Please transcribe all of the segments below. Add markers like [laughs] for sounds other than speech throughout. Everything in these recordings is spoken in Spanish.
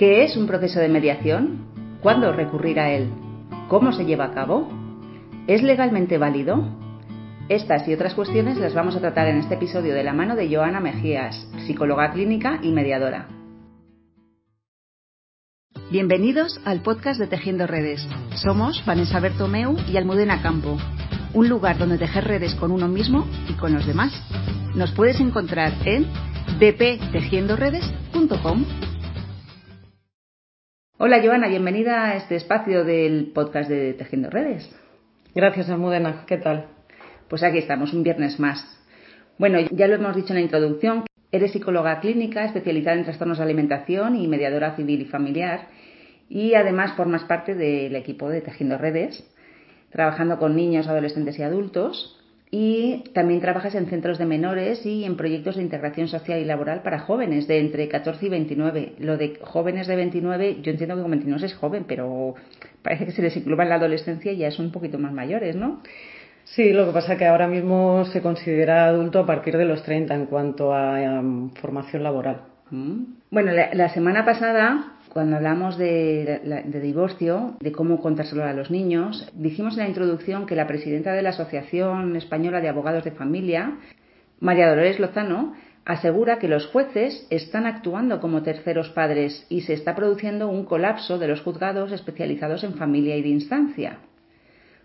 ¿Qué es un proceso de mediación? ¿Cuándo recurrir a él? ¿Cómo se lleva a cabo? ¿Es legalmente válido? Estas y otras cuestiones las vamos a tratar en este episodio de la mano de Joana Mejías, psicóloga clínica y mediadora. Bienvenidos al podcast de Tejiendo Redes. Somos Vanessa Bertomeu y Almudena Campo, un lugar donde tejer redes con uno mismo y con los demás. Nos puedes encontrar en dptejiendoredes.com. Hola Joana, bienvenida a este espacio del podcast de Tejiendo Redes. Gracias Almudena, ¿qué tal? Pues aquí estamos, un viernes más. Bueno, ya lo hemos dicho en la introducción, eres psicóloga clínica especializada en trastornos de alimentación y mediadora civil y familiar y además formas parte del equipo de Tejiendo Redes, trabajando con niños, adolescentes y adultos. Y también trabajas en centros de menores y en proyectos de integración social y laboral para jóvenes de entre 14 y 29. Lo de jóvenes de 29, yo entiendo que con 29 es joven, pero parece que se les incluya en la adolescencia y ya son un poquito más mayores, ¿no? Sí, lo que pasa es que ahora mismo se considera adulto a partir de los 30 en cuanto a um, formación laboral. Mm. Bueno, la semana pasada cuando hablamos de, divorcio, de cómo contárselo a los niños, dijimos en la introducción que la presidenta de la Asociación Española de Abogados de Familia, María Dolores Lozano, asegura que los jueces están actuando como terceros padres y se está produciendo un colapso de los juzgados especializados en familia y de instancia.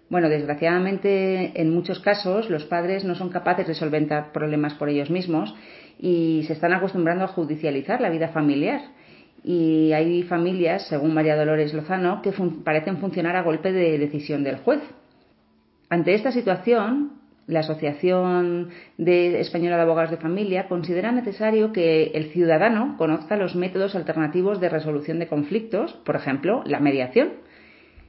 Bueno, desgraciadamente, en muchos casos, los padres no son capaces de solventar problemas por ellos mismos y se están acostumbrando a judicializar la vida familiar y hay familias, según María Dolores Lozano, que parecen funcionar a golpe de decisión del juez. Ante esta situación, la Asociación de Española de Abogados de Familia considera necesario que el ciudadano conozca los métodos alternativos de resolución de conflictos, por ejemplo, la mediación,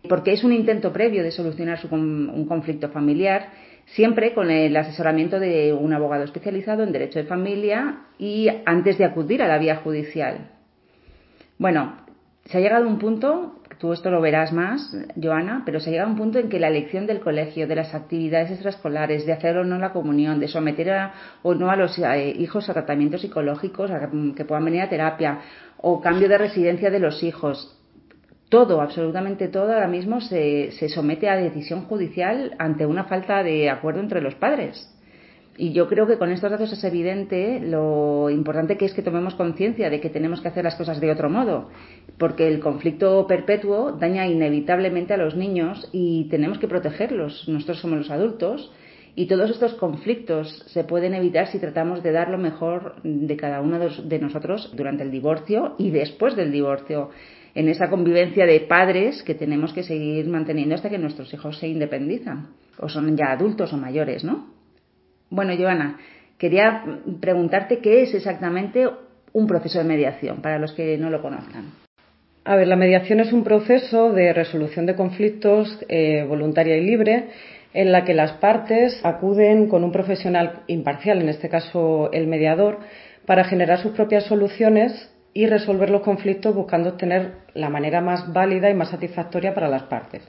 porque es un intento previo de solucionar un conflicto familiar, siempre con el asesoramiento de un abogado especializado en derecho de familia y antes de acudir a la vía judicial. Bueno, se ha llegado a un punto, tú esto lo verás más, Joana, pero se ha llegado a un punto en que la elección del colegio, de las actividades extraescolares, de hacer o no la comunión, de someter o no a los eh, hijos a tratamientos psicológicos, a que puedan venir a terapia, o cambio de residencia de los hijos, todo, absolutamente todo, ahora mismo se, se somete a decisión judicial ante una falta de acuerdo entre los padres. Y yo creo que con estos datos es evidente lo importante que es que tomemos conciencia de que tenemos que hacer las cosas de otro modo, porque el conflicto perpetuo daña inevitablemente a los niños y tenemos que protegerlos. Nosotros somos los adultos y todos estos conflictos se pueden evitar si tratamos de dar lo mejor de cada uno de nosotros durante el divorcio y después del divorcio, en esa convivencia de padres que tenemos que seguir manteniendo hasta que nuestros hijos se independizan o son ya adultos o mayores, ¿no? Bueno, Joana, quería preguntarte qué es exactamente un proceso de mediación, para los que no lo conozcan. A ver, la mediación es un proceso de resolución de conflictos eh, voluntaria y libre en la que las partes acuden con un profesional imparcial, en este caso el mediador, para generar sus propias soluciones y resolver los conflictos buscando obtener la manera más válida y más satisfactoria para las partes.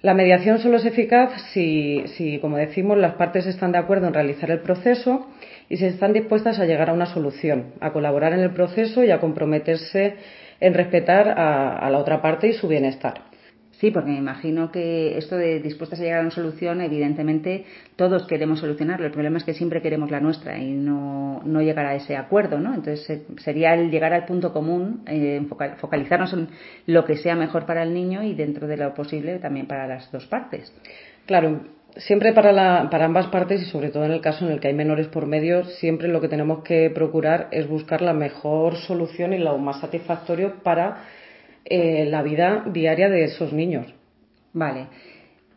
La mediación solo es eficaz si, como decimos, las partes están de acuerdo en realizar el proceso y si están dispuestas a llegar a una solución, a colaborar en el proceso y a comprometerse en respetar a la otra parte y su bienestar. Sí, porque me imagino que esto de dispuestas a llegar a una solución, evidentemente todos queremos solucionarlo. El problema es que siempre queremos la nuestra y no, no llegar a ese acuerdo, ¿no? Entonces sería el llegar al punto común, eh, focalizarnos en lo que sea mejor para el niño y dentro de lo posible también para las dos partes. Claro, siempre para, la, para ambas partes y sobre todo en el caso en el que hay menores por medio, siempre lo que tenemos que procurar es buscar la mejor solución y lo más satisfactorio para eh, la vida diaria de esos niños. Vale.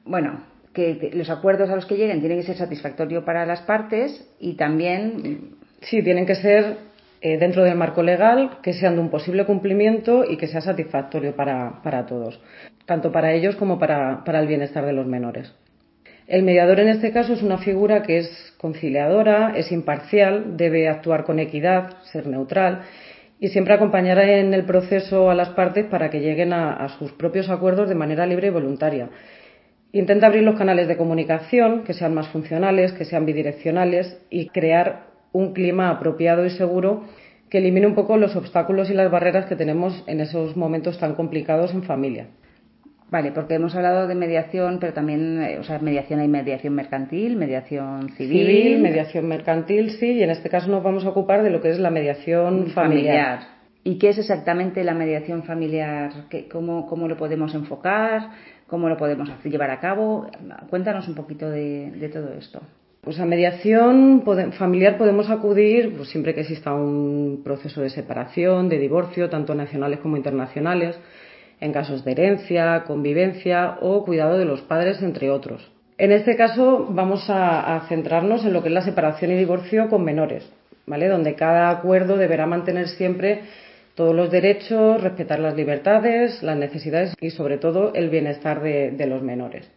Bueno, que, los acuerdos a los que lleguen tienen que ser satisfactorios para las partes y también. Sí, tienen que ser eh, dentro del marco legal, que sean de un posible cumplimiento y que sea satisfactorio para, para todos, tanto para ellos como para, para el bienestar de los menores. El mediador en este caso es una figura que es conciliadora, es imparcial, debe actuar con equidad, ser neutral y siempre acompañar en el proceso a las partes para que lleguen a, sus propios acuerdos de manera libre y voluntaria. Intenta abrir los canales de comunicación que sean más funcionales, que sean bidireccionales y crear un clima apropiado y seguro que elimine un poco los obstáculos y las barreras que tenemos en esos momentos tan complicados en familia. Vale, porque hemos hablado de mediación, pero también, eh, o sea, mediación hay mediación mercantil, mediación civil. mediación mercantil, sí, y en este caso nos vamos a ocupar de lo que es la mediación familiar. ¿Y qué es exactamente la mediación familiar? cómo, ¿Cómo lo podemos enfocar? ¿Cómo lo podemos llevar a cabo? Cuéntanos un poquito de, de todo esto. Pues a mediación familiar podemos acudir pues, siempre que exista un proceso de separación, de divorcio, tanto nacionales como internacionales en casos de herencia, convivencia o cuidado de los padres, entre otros. En este caso vamos a, centrarnos en lo que es la separación y divorcio con menores, ¿vale? Donde cada acuerdo deberá mantener siempre todos los derechos, respetar las libertades, las necesidades y sobre todo el bienestar de los menores.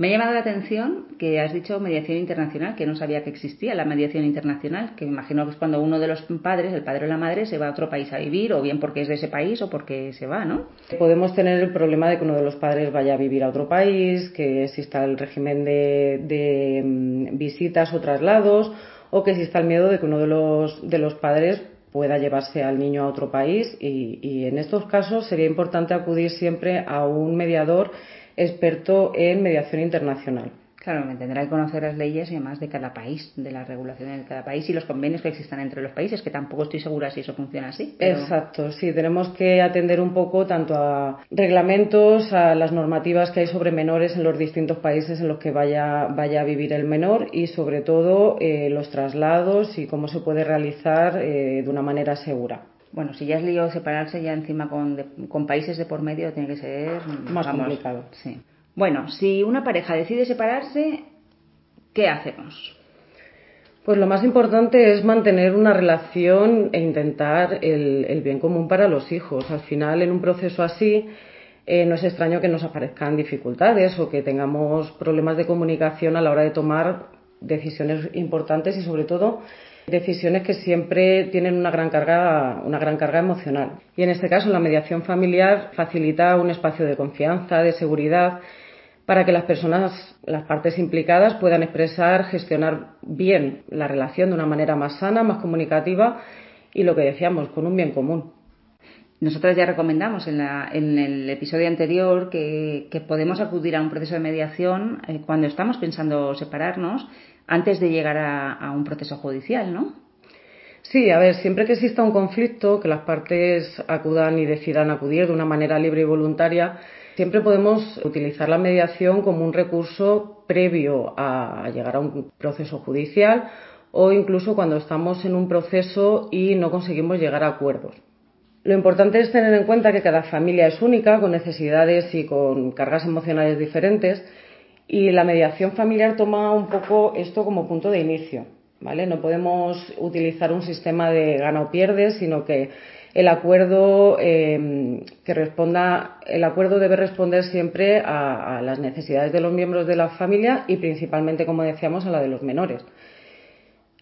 Me ha llamado la atención que has dicho mediación internacional, que no sabía que existía la mediación internacional, que imagino que es cuando uno de los padres, el padre o la madre, se va a otro país a vivir, o bien porque es de ese país o porque se va, ¿no? Podemos tener el problema de que uno de los padres vaya a vivir a otro país, que exista el régimen de, mm, visitas o traslados, o que exista el miedo de que uno de los, de los padres pueda llevarse al niño a otro país y en estos casos sería importante acudir siempre a un mediador experto en mediación internacional. Claro, me tendrá que conocer las leyes y además de cada país, de las regulaciones de cada país y los convenios que existan entre los países, que tampoco estoy segura si eso funciona así. Exacto, sí, tenemos que atender un poco tanto a reglamentos, a las normativas que hay sobre menores en los distintos países en los que vaya, vaya a vivir el menor y sobre todo eh, los traslados y cómo se puede realizar eh, de una manera segura bueno, si ya es lío separarse, ya encima con, con países de por medio tiene que ser más complicado. Sí. Bueno, si una pareja decide separarse, ¿qué hacemos? Pues lo más importante es mantener una relación e intentar el, bien común para los hijos. Al final, en un proceso así, eh, no es extraño que nos aparezcan dificultades o que tengamos problemas de comunicación a la hora de tomar decisiones importantes y, sobre todo, decisiones que siempre tienen una gran carga, una gran carga emocional. Y en este caso, la mediación familiar facilita un espacio de confianza, de seguridad, para que las personas, las partes implicadas, puedan expresar, gestionar bien la relación de una manera más sana, más comunicativa y lo que decíamos, con un bien común. Nosotras ya recomendamos en, el episodio anterior que, podemos acudir a un proceso de mediación eh, cuando estamos pensando separarnos antes de llegar a, un proceso judicial, ¿no? Sí, a ver, siempre que exista un conflicto, que las partes acudan y decidan acudir de una manera libre y voluntaria, siempre podemos utilizar la mediación como un recurso previo a llegar a un proceso judicial o incluso cuando estamos en un proceso y no conseguimos llegar a acuerdos. Lo importante es tener en cuenta que cada familia es única, con necesidades y con cargas emocionales diferentes y la mediación familiar toma un poco esto como punto de inicio, ¿vale? No podemos utilizar un sistema de gana o pierde, sino que el acuerdo em, que responda, el acuerdo debe responder siempre a, las necesidades de los miembros de la familia y principalmente, como decíamos, a la de los menores.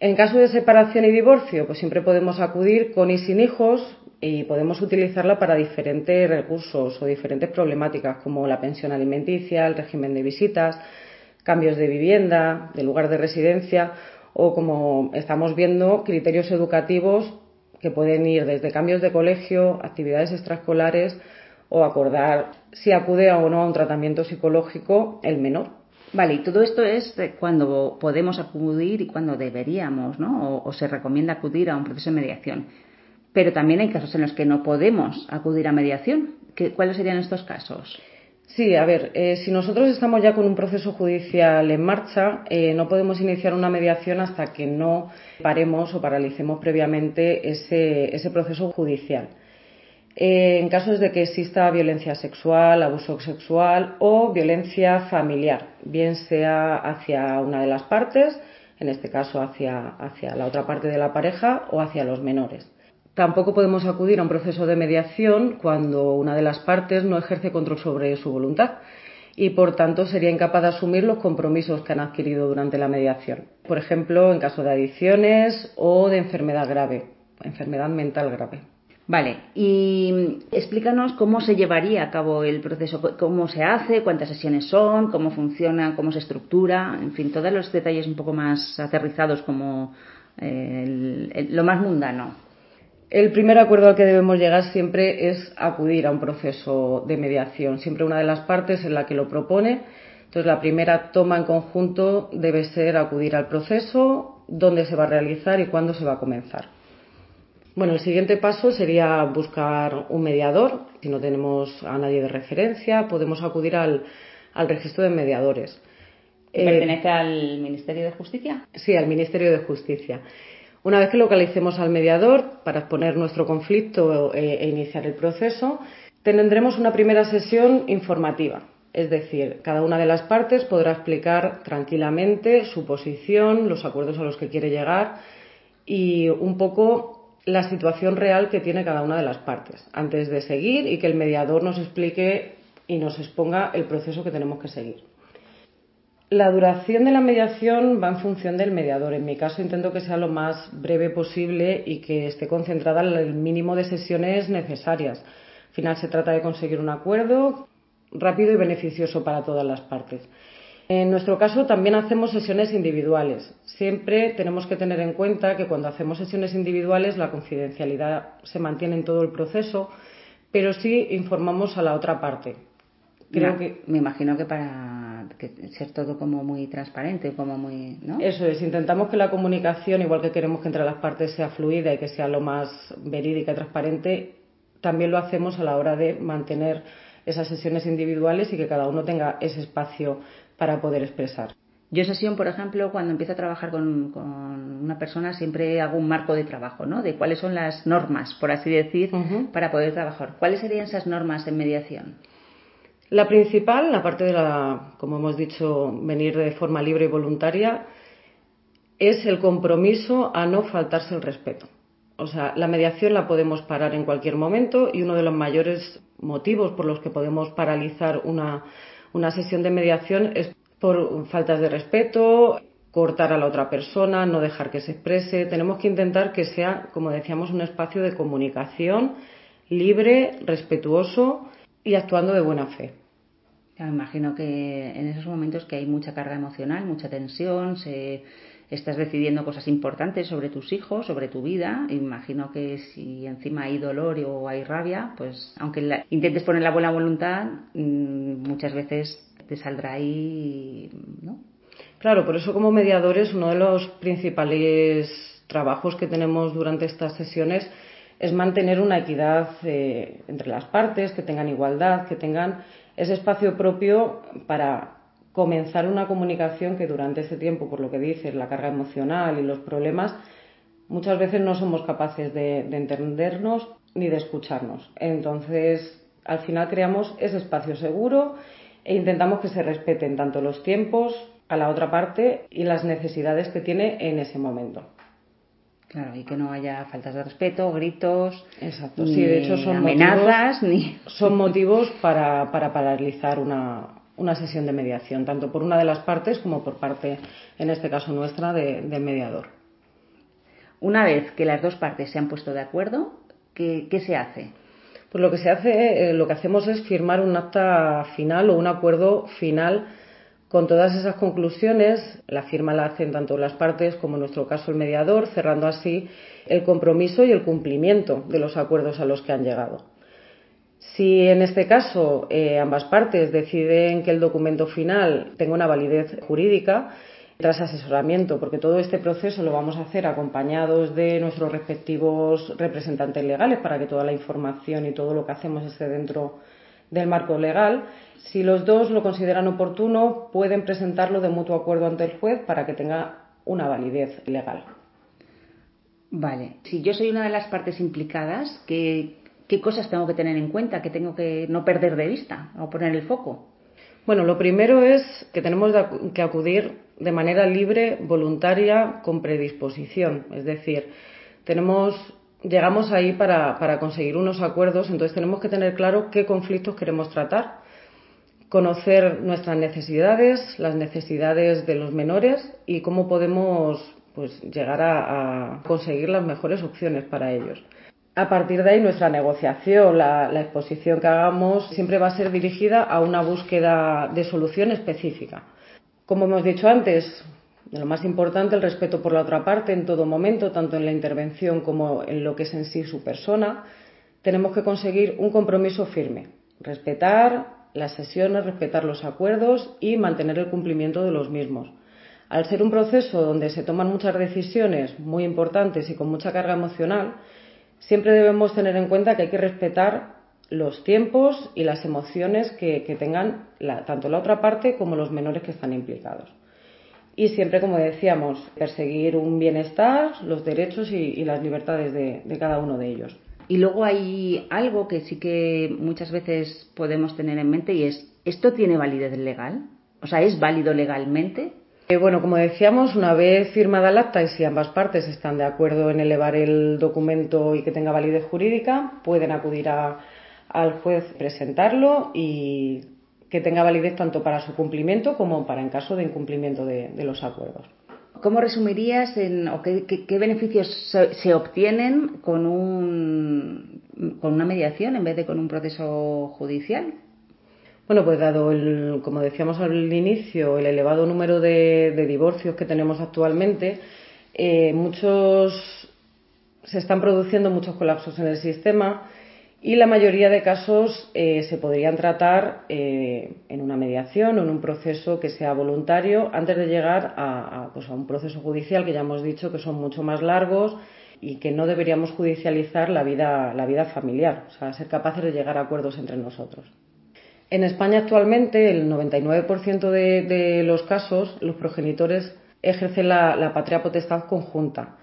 En caso de separación y divorcio, pues siempre podemos acudir con y sin hijos, y podemos utilizarla para diferentes recursos o diferentes problemáticas como la pensión alimenticia, el régimen de visitas, cambios de vivienda, de lugar de residencia o como estamos viendo criterios educativos que pueden ir desde cambios de colegio, actividades extraescolares o acordar si acude o no a un tratamiento psicológico el menor. Vale, y todo esto es cuando podemos acudir y cuando deberíamos, ¿no? O, o se recomienda acudir a un proceso de mediación. Pero también hay casos en los que no podemos acudir a mediación. ¿Cuáles serían estos casos? Sí, a ver, eh, si nosotros estamos ya con un proceso judicial en marcha, eh, no podemos iniciar una mediación hasta que no paremos o paralicemos previamente ese, proceso judicial. Eh, en casos de que exista violencia sexual, abuso sexual o violencia familiar, bien sea hacia una de las partes, en este caso hacia la otra parte de la pareja o hacia los menores. Tampoco podemos acudir a un proceso de mediación cuando una de las partes no ejerce control sobre su voluntad y, por tanto, sería incapaz de asumir los compromisos que han adquirido durante la mediación. Por ejemplo, en caso de adicciones o de enfermedad grave, enfermedad mental grave. Vale, y explícanos cómo se llevaría a cabo el proceso, cómo se hace, cuántas sesiones son, cómo funciona, cómo se estructura, en fin, todos los detalles un poco más aterrizados como lo más mundano. El primer acuerdo al que debemos llegar siempre es acudir a un proceso de mediación. Siempre una de las partes es la que lo propone. Entonces, la primera toma en conjunto debe ser acudir al proceso, dónde se va a realizar y cuándo se va a comenzar. Bueno, el siguiente paso sería buscar un mediador. Si no tenemos a nadie de referencia, podemos acudir al, registro de mediadores. ¿Pertenece al Ministerio de Justicia? Sí, al Ministerio de Justicia. Una vez que localicemos al mediador para exponer nuestro conflicto e, e iniciar el proceso, tendremos una primera sesión informativa. Es decir, cada una de las partes podrá explicar tranquilamente su posición, los acuerdos a los que quiere llegar y un poco la situación real que tiene cada una de las partes, antes de seguir y que el mediador nos explique y nos exponga el proceso que tenemos que seguir. La duración de la mediación va en función del mediador. En mi caso intento que sea lo más breve posible y que esté concentrada en el mínimo de sesiones necesarias. Al final se trata de conseguir un acuerdo rápido y beneficioso para todas las partes. En nuestro caso también hacemos sesiones individuales. Siempre tenemos que tener en cuenta que cuando hacemos sesiones individuales la confidencialidad se mantiene en todo el proceso, pero sí informamos a la otra parte. Creo que me imagino que para ser todo como muy transparente, como muy, ¿no? Eso es, intentamos que la comunicación, igual que queremos que entre las partes sea fluida y que sea lo más verídica y transparente, también lo hacemos a la hora de mantener esas sesiones individuales y que cada uno tenga ese espacio para poder expresar. Yo sesión, por ejemplo, cuando empiezo a trabajar con, una persona, siempre hago un marco de trabajo, ¿no? De cuáles son las normas, por así decir, para poder trabajar. ¿Cuáles serían esas normas en mediación? La principal, aparte de la, como hemos dicho, venir de forma libre y voluntaria, es el compromiso a no faltarse el respeto. O sea, la mediación la podemos parar en cualquier momento y uno de los mayores motivos por los que podemos paralizar una, una sesión de mediación es por faltas de respeto, cortar a la otra persona, no dejar que se exprese. Tenemos que intentar que sea, como decíamos, un espacio de comunicación libre, respetuoso y actuando de buena fe. me imagino que en esos momentos que hay mucha carga emocional, mucha tensión, se, estás decidiendo cosas importantes sobre tus hijos, sobre tu vida. Imagino que si encima hay dolor o hay rabia, pues aunque intentes poner la buena voluntad, mm, muchas veces te saldrá ahí, ¿no? Claro, por eso como mediadores uno de los principales trabajos que tenemos durante estas sesiones es mantener una equidad eh, entre las partes, que tengan igualdad, que tengan ese espacio propio para comenzar una comunicación que durante este tiempo, por lo que dices, la carga emocional y los problemas, muchas veces no somos capaces de, de entendernos ni de escucharnos. Entonces, al final creamos ese espacio seguro e intentamos que se respeten tanto los tiempos a la otra parte y las necesidades que tiene en ese momento. Claro, y que no haya faltas de respeto, gritos, Exacto. sí, de hecho son amenazas, motivos, ni... son motivos para, para paralizar una, una, sesión de mediación, tanto por una de las partes como por parte, en este caso nuestra, de, del mediador. Una vez que las dos partes se han puesto de acuerdo, ¿qué, qué se hace? Pues lo que se hace, eh, lo que hacemos es firmar un acta final o un acuerdo final con todas esas conclusiones, la firma la hacen tanto las partes como en nuestro caso el mediador, cerrando así el compromiso y el cumplimiento de los acuerdos a los que han llegado. Si en este caso eh, ambas partes deciden que el documento final tenga una validez jurídica, tras asesoramiento, porque todo este proceso lo vamos a hacer acompañados de nuestros respectivos representantes legales para que toda la información y todo lo que hacemos esté dentro del marco legal. Si los dos lo consideran oportuno, pueden presentarlo de mutuo acuerdo ante el juez para que tenga una validez legal. Vale. Si yo soy una de las partes implicadas, ¿qué, qué cosas tengo que tener en cuenta, que tengo que no perder de vista o poner el foco? Bueno, lo primero es que tenemos que acudir de manera libre, voluntaria, con predisposición. Es decir, tenemos llegamos ahí para, para conseguir unos acuerdos, entonces tenemos que tener claro qué conflictos queremos tratar, conocer nuestras necesidades, las necesidades de los menores y cómo podemos pues, llegar a, conseguir las mejores opciones para ellos. A partir de ahí, nuestra negociación, la, la, exposición que hagamos, siempre va a ser dirigida a una búsqueda de solución específica. Como hemos dicho antes, lo más importante, el respeto por la otra parte en todo momento, tanto en la intervención como en lo que es en sí su persona. Tenemos que conseguir un compromiso firme, respetar las sesiones, respetar los acuerdos y mantener el cumplimiento de los mismos. Al ser un proceso donde se toman muchas decisiones muy importantes y con mucha carga emocional, siempre debemos tener en cuenta que hay que respetar los tiempos y las emociones que, tengan tanto la otra parte como los menores que están implicados. Y siempre, como decíamos, perseguir un bienestar, los derechos y, las libertades de, de cada uno de ellos. Y luego hay algo que sí que muchas veces podemos tener en mente y es, ¿esto tiene validez legal? O sea, ¿es válido legalmente? Eh, bueno, como decíamos, una vez firmada el acta y si ambas partes están de acuerdo en elevar el documento y que tenga validez jurídica, pueden acudir al juez, presentarlo y que tenga validez tanto para su cumplimiento como para en caso de incumplimiento de, los acuerdos. ¿Cómo resumirías en, o qué, beneficios se, obtienen con, un, con una mediación en vez de con un proceso judicial? Bueno, pues dado, el, como decíamos al inicio, el elevado número de, divorcios que tenemos actualmente, eh, muchos se están produciendo muchos colapsos en el sistema y la mayoría de casos eh, se podrían tratar eh, en una mediación o en un proceso que sea voluntario antes de llegar a, pues a un proceso judicial que ya hemos dicho que son mucho más largos y que no deberíamos judicializar la vida, la vida familiar, o sea, ser capaces de llegar a acuerdos entre nosotros. En España actualmente el 99% de, los casos los progenitores ejercen la, patria potestad conjunta.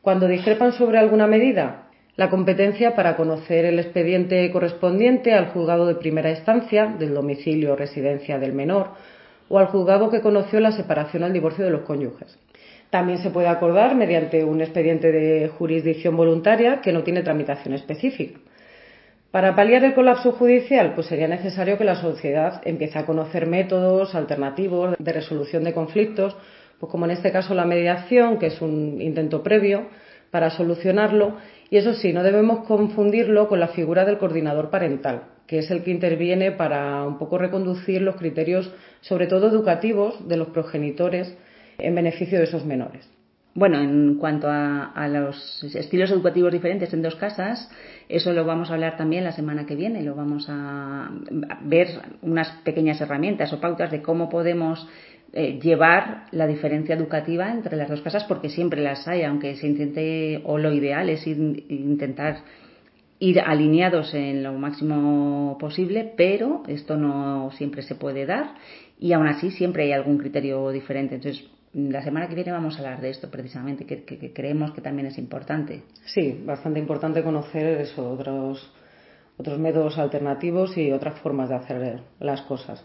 Cuando discrepan sobre alguna medida, la competencia para conocer el expediente correspondiente al juzgado de primera instancia del domicilio o residencia del menor o al juzgado que conoció la separación al divorcio de los cónyuges. También se puede acordar mediante un expediente de jurisdicción voluntaria que no tiene tramitación específica. Para paliar el colapso judicial, pues sería necesario que la sociedad empiece a conocer métodos alternativos de resolución de conflictos, pues como en este caso la mediación, que es un intento previo para solucionarlo, y eso sí, no debemos confundirlo con la figura del coordinador parental, que es el que interviene para un poco reconducir los criterios, sobre todo educativos, de los progenitores en beneficio de esos menores. Bueno, en cuanto a, los estilos educativos diferentes en dos casas, eso lo vamos a hablar también la semana que viene. Lo vamos a ver unas pequeñas herramientas o pautas de cómo podemos eh, llevar la diferencia educativa entre las dos casas, porque siempre las hay, aunque se intente, o lo ideal es intentar ir alineados en lo máximo posible, pero esto no siempre se puede dar y aún así siempre hay algún criterio diferente. Entonces, la semana que viene vamos a hablar de esto precisamente, que, creemos que también es importante. Sí, bastante importante conocer eso, otros, otros métodos alternativos y otras formas de hacer las cosas.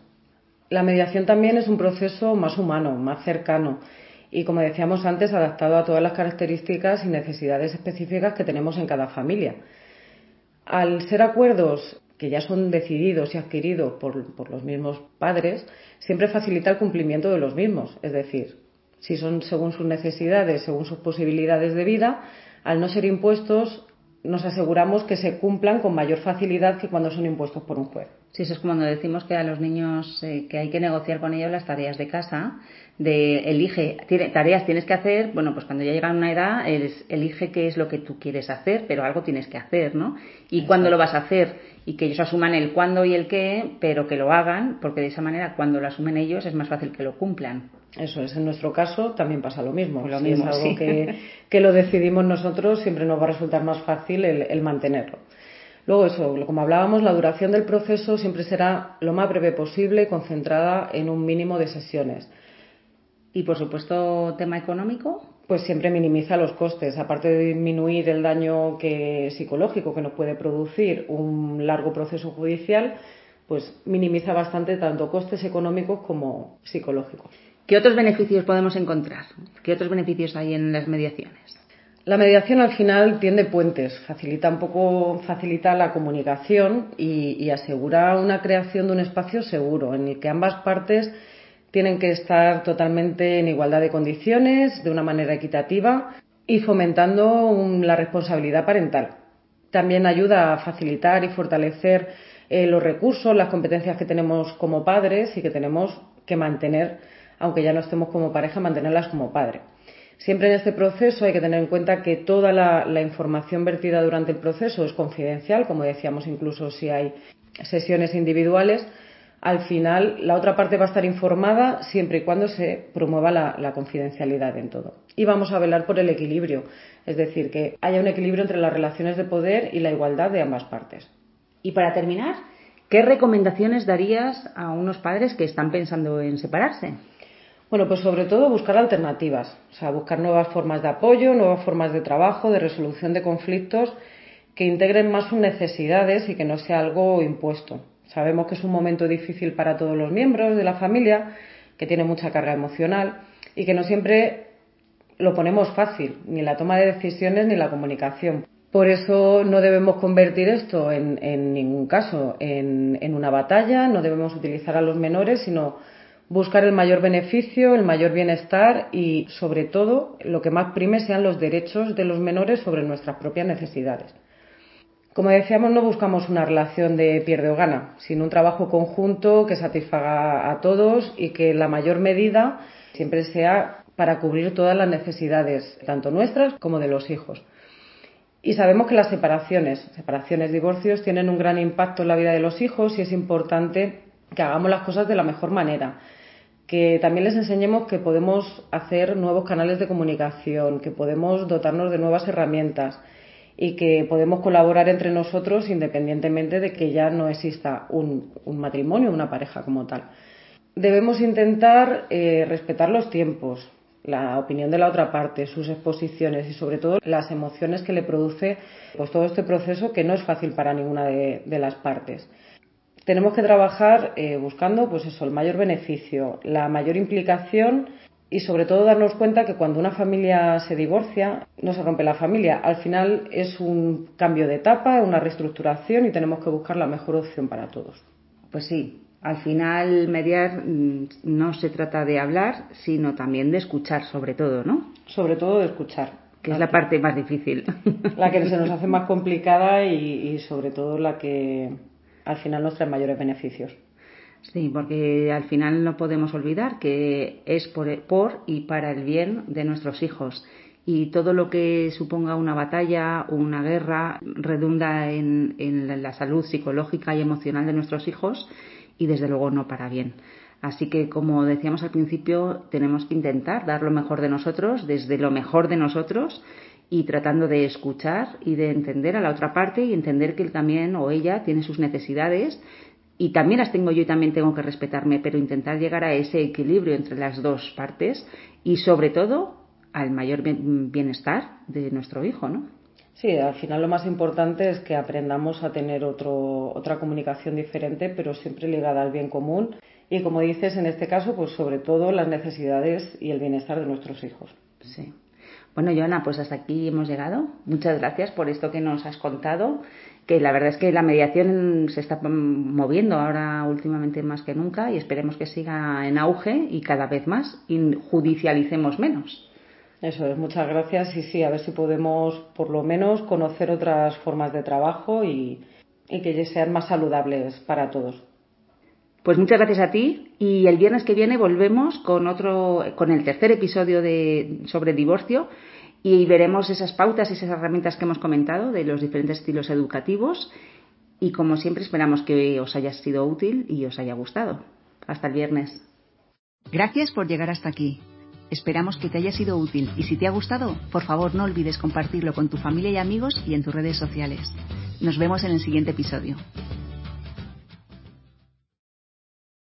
La mediación también es un proceso más humano, más cercano y, como decíamos antes, adaptado a todas las características y necesidades específicas que tenemos en cada familia. Al ser acuerdos que ya son decididos y adquiridos por, por los mismos padres, siempre facilita el cumplimiento de los mismos. Es decir, si son según sus necesidades, según sus posibilidades de vida, al no ser impuestos nos aseguramos que se cumplan con mayor facilidad que cuando son impuestos por un juez. Sí, eso es cuando decimos que a los niños eh, que hay que negociar con ellos las tareas de casa, de elige, tiene, tareas tienes que hacer, bueno, pues cuando ya llegan a una edad, elige qué es lo que tú quieres hacer, pero algo tienes que hacer, ¿no? Y cuándo lo vas a hacer y que ellos asuman el cuándo y el qué, pero que lo hagan, porque de esa manera cuando lo asumen ellos es más fácil que lo cumplan. Eso es, en nuestro caso también pasa lo mismo. Lo mismo es algo que, lo decidimos nosotros, siempre nos va a resultar más fácil el, mantenerlo. Luego eso, como hablábamos, la duración del proceso siempre será lo más breve posible, concentrada en un mínimo de sesiones. Y por supuesto, tema económico. Pues siempre minimiza los costes. Aparte de disminuir el daño que, psicológico que nos puede producir un largo proceso judicial, pues minimiza bastante tanto costes económicos como psicológicos. ¿Qué otros beneficios podemos encontrar? ¿Qué otros beneficios hay en las mediaciones? La mediación al final tiende puentes, facilita un poco, facilita la comunicación y, asegura una creación de un espacio seguro en el que ambas partes tienen que estar totalmente en igualdad de condiciones, de una manera equitativa y fomentando la responsabilidad parental. También ayuda a facilitar y fortalecer eh, los recursos, las competencias que tenemos como padres y que tenemos que mantener aunque ya no estemos como pareja, mantenerlas como padre. Siempre en este proceso hay que tener en cuenta que toda la, la, información vertida durante el proceso es confidencial, como decíamos incluso si hay sesiones individuales, al final la otra parte va a estar informada siempre y cuando se promueva la, confidencialidad en todo. Y vamos a velar por el equilibrio, es decir, que haya un equilibrio entre las relaciones de poder y la igualdad de ambas partes. Y para terminar, ¿qué recomendaciones darías a unos padres que están pensando en separarse? Bueno, pues sobre todo buscar alternativas, o sea, buscar nuevas formas de apoyo, nuevas formas de trabajo, de resolución de conflictos que integren más sus necesidades y que no sea algo impuesto. Sabemos que es un momento difícil para todos los miembros de la familia, que tiene mucha carga emocional y que no siempre lo ponemos fácil, ni la toma de decisiones ni la comunicación. Por eso no debemos convertir esto en, ningún caso en, en, una batalla, no debemos utilizar a los menores, sino buscar el mayor beneficio, el mayor bienestar y, sobre todo, lo que más prime sean los derechos de los menores sobre nuestras propias necesidades. Como decíamos, no buscamos una relación de pierde o gana, sino un trabajo conjunto que satisfaga a todos y que en la mayor medida siempre sea para cubrir todas las necesidades, tanto nuestras como de los hijos. Y sabemos que las separaciones, separaciones, divorcios, tienen un gran impacto en la vida de los hijos y es importante que hagamos las cosas de la mejor manera, que también les enseñemos que podemos hacer nuevos canales de comunicación, que podemos dotarnos de nuevas herramientas, y que podemos colaborar entre nosotros independientemente de que ya no exista un, un matrimonio, una pareja como tal. Debemos intentar eh, respetar los tiempos, la opinión de la otra parte, sus exposiciones y sobre todo las emociones que le produce pues todo este proceso que no es fácil para ninguna de, de las partes. Tenemos que trabajar eh, buscando pues eso, el mayor beneficio, la mayor implicación y sobre todo darnos cuenta que cuando una familia se divorcia no se rompe la familia, al final es un cambio de etapa, una reestructuración y tenemos que buscar la mejor opción para todos. Pues sí, al final mediar mm, no se trata de hablar, sino también de escuchar sobre todo, ¿no? Sobre todo de escuchar. Que es la parte más difícil. La que se nos [laughs] hace más complicada y, y sobre todo la que al final nos trae mayores beneficios. Sí, porque al final no podemos olvidar que es por, y para el bien de nuestros hijos. Y todo lo que suponga una batalla o una guerra redunda en la salud psicológica y emocional de nuestros hijos y desde luego no para bien. Así que, como decíamos al principio, tenemos que intentar dar lo mejor de nosotros, desde lo mejor de nosotros, y tratando de escuchar y de entender a la otra parte y entender que él también o ella tiene sus necesidades y también las tengo yo y también tengo que respetarme, pero intentar llegar a ese equilibrio entre las dos partes y sobre todo al mayor bienestar de nuestro hijo, ¿no? Sí, al final lo más importante es que aprendamos a tener otro, otra comunicación diferente, pero siempre ligada al bien común y, como dices, en este caso, pues sobre todo las necesidades y el bienestar de nuestros hijos. Sí. Bueno, Joana, pues hasta aquí hemos llegado. Muchas gracias por esto que nos has contado, que la verdad es que la mediación se está moviendo ahora últimamente más que nunca y esperemos que siga en auge y cada vez más y judicialicemos menos. Eso es, muchas gracias y sí, a ver si podemos por lo menos conocer otras formas de trabajo y, y que sean más saludables para todos. Pues muchas gracias a ti y el viernes que viene volvemos con otro, con el tercer episodio sobre divorcio y veremos esas pautas y esas herramientas que hemos comentado de los diferentes estilos educativos y como siempre esperamos que os haya sido útil y os haya gustado. Hasta el viernes. Gracias por llegar hasta aquí. Esperamos que te haya sido útil y si te ha gustado, por favor no olvides compartirlo con tu familia y amigos y en tus redes sociales. Nos vemos en el siguiente episodio.